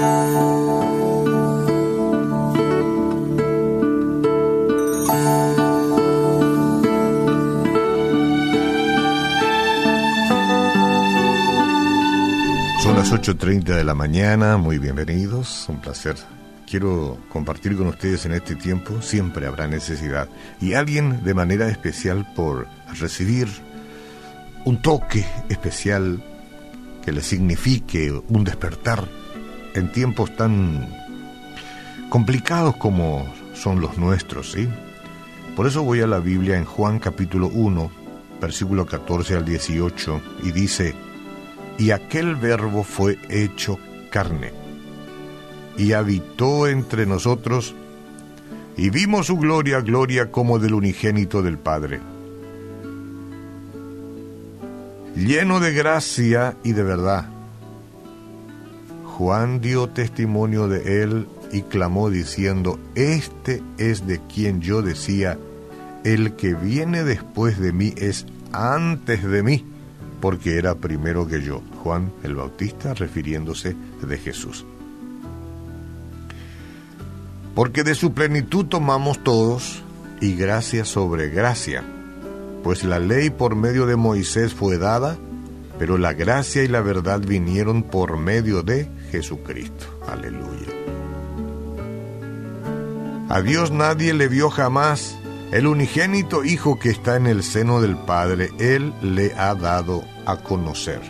Son las 8.30 de la mañana, muy bienvenidos, un placer. Quiero compartir con ustedes en este tiempo, siempre habrá necesidad, y alguien de manera especial por recibir un toque especial que le signifique un despertar en tiempos tan complicados como son los nuestros, ¿sí? Por eso voy a la Biblia en Juan capítulo 1, versículo 14 al 18, y dice, y aquel verbo fue hecho carne, y habitó entre nosotros, y vimos su gloria, gloria como del unigénito del Padre, lleno de gracia y de verdad. Juan dio testimonio de él y clamó diciendo, Este es de quien yo decía, el que viene después de mí es antes de mí, porque era primero que yo. Juan el Bautista refiriéndose de Jesús. Porque de su plenitud tomamos todos y gracia sobre gracia, pues la ley por medio de Moisés fue dada, pero la gracia y la verdad vinieron por medio de Jesucristo. Aleluya. A Dios nadie le vio jamás. El unigénito Hijo que está en el seno del Padre, Él le ha dado a conocer.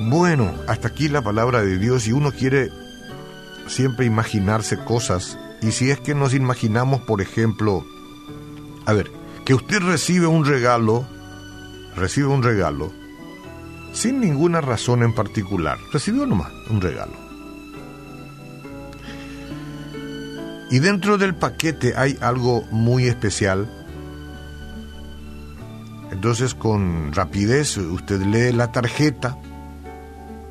Bueno, hasta aquí la palabra de Dios y uno quiere siempre imaginarse cosas. Y si es que nos imaginamos, por ejemplo, a ver, que usted recibe un regalo, recibe un regalo, sin ninguna razón en particular, recibió nomás un regalo. Y dentro del paquete hay algo muy especial. Entonces con rapidez usted lee la tarjeta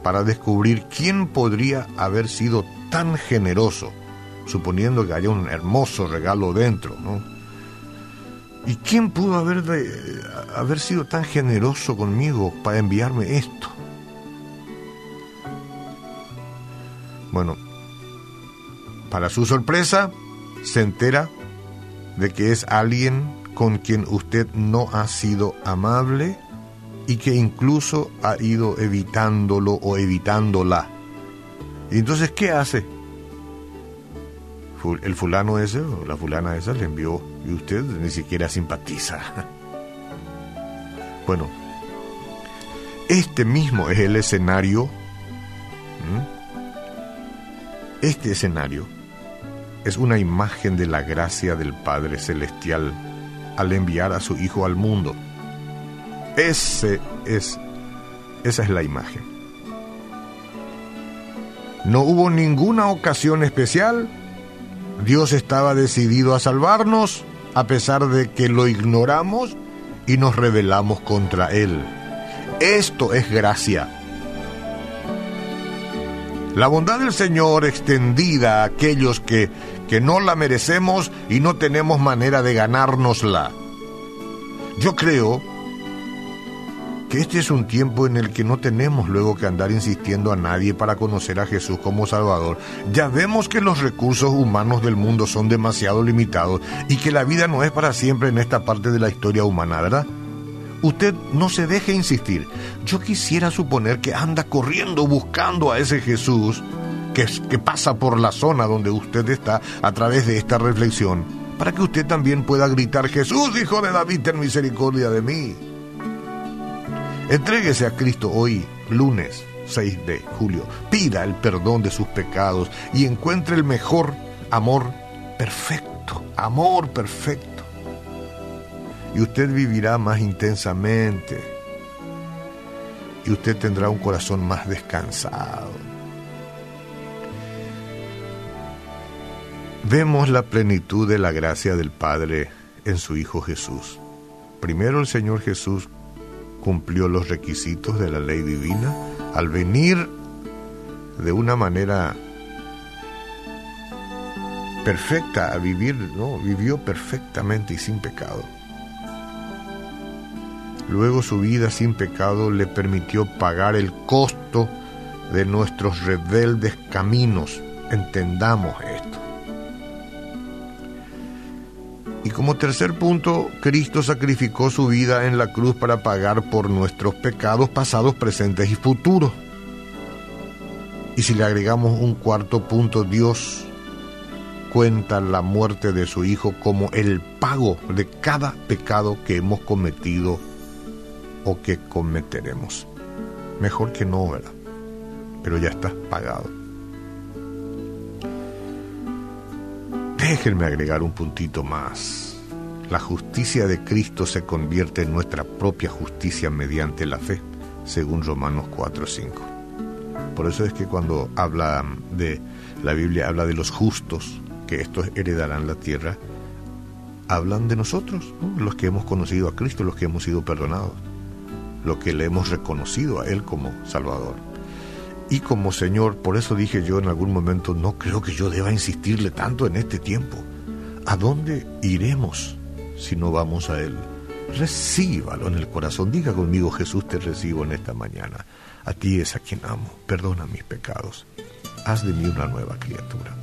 para descubrir quién podría haber sido tan generoso, suponiendo que haya un hermoso regalo dentro, ¿no? ¿Y quién pudo haber, de, haber sido tan generoso conmigo para enviarme esto? Bueno, para su sorpresa, se entera de que es alguien con quien usted no ha sido amable y que incluso ha ido evitándolo o evitándola. ¿Y entonces qué hace? El fulano ese o la fulana esa le envió y usted ni siquiera simpatiza. Bueno, este mismo es el escenario. Este escenario es una imagen de la gracia del Padre Celestial al enviar a su Hijo al mundo. Ese es, esa es la imagen. No hubo ninguna ocasión especial. Dios estaba decidido a salvarnos a pesar de que lo ignoramos y nos rebelamos contra Él. Esto es gracia. La bondad del Señor extendida a aquellos que, que no la merecemos y no tenemos manera de ganárnosla. Yo creo que este es un tiempo en el que no tenemos luego que andar insistiendo a nadie para conocer a Jesús como Salvador. Ya vemos que los recursos humanos del mundo son demasiado limitados y que la vida no es para siempre en esta parte de la historia humana, ¿verdad? Usted no se deje insistir. Yo quisiera suponer que anda corriendo buscando a ese Jesús que, que pasa por la zona donde usted está a través de esta reflexión, para que usted también pueda gritar, Jesús, hijo de David, ten misericordia de mí. Entréguese a Cristo hoy, lunes 6 de julio. Pida el perdón de sus pecados y encuentre el mejor amor perfecto, amor perfecto y usted vivirá más intensamente y usted tendrá un corazón más descansado. Vemos la plenitud de la gracia del Padre en su Hijo Jesús. Primero el Señor Jesús cumplió los requisitos de la ley divina al venir de una manera perfecta a vivir, ¿no? Vivió perfectamente y sin pecado. Luego su vida sin pecado le permitió pagar el costo de nuestros rebeldes caminos. Entendamos esto. Y como tercer punto, Cristo sacrificó su vida en la cruz para pagar por nuestros pecados pasados, presentes y futuros. Y si le agregamos un cuarto punto, Dios cuenta la muerte de su Hijo como el pago de cada pecado que hemos cometido o que cometeremos. Mejor que no, ¿verdad? Pero ya está pagado. Déjenme agregar un puntito más. La justicia de Cristo se convierte en nuestra propia justicia mediante la fe, según Romanos 4:5. Por eso es que cuando habla de la Biblia habla de los justos, que estos heredarán la tierra, hablan de nosotros, los que hemos conocido a Cristo, los que hemos sido perdonados, los que le hemos reconocido a Él como Salvador. Y como Señor, por eso dije yo en algún momento, no creo que yo deba insistirle tanto en este tiempo. ¿A dónde iremos si no vamos a Él? Recíbalo en el corazón. Diga conmigo, Jesús, te recibo en esta mañana. A ti es a quien amo. Perdona mis pecados. Haz de mí una nueva criatura.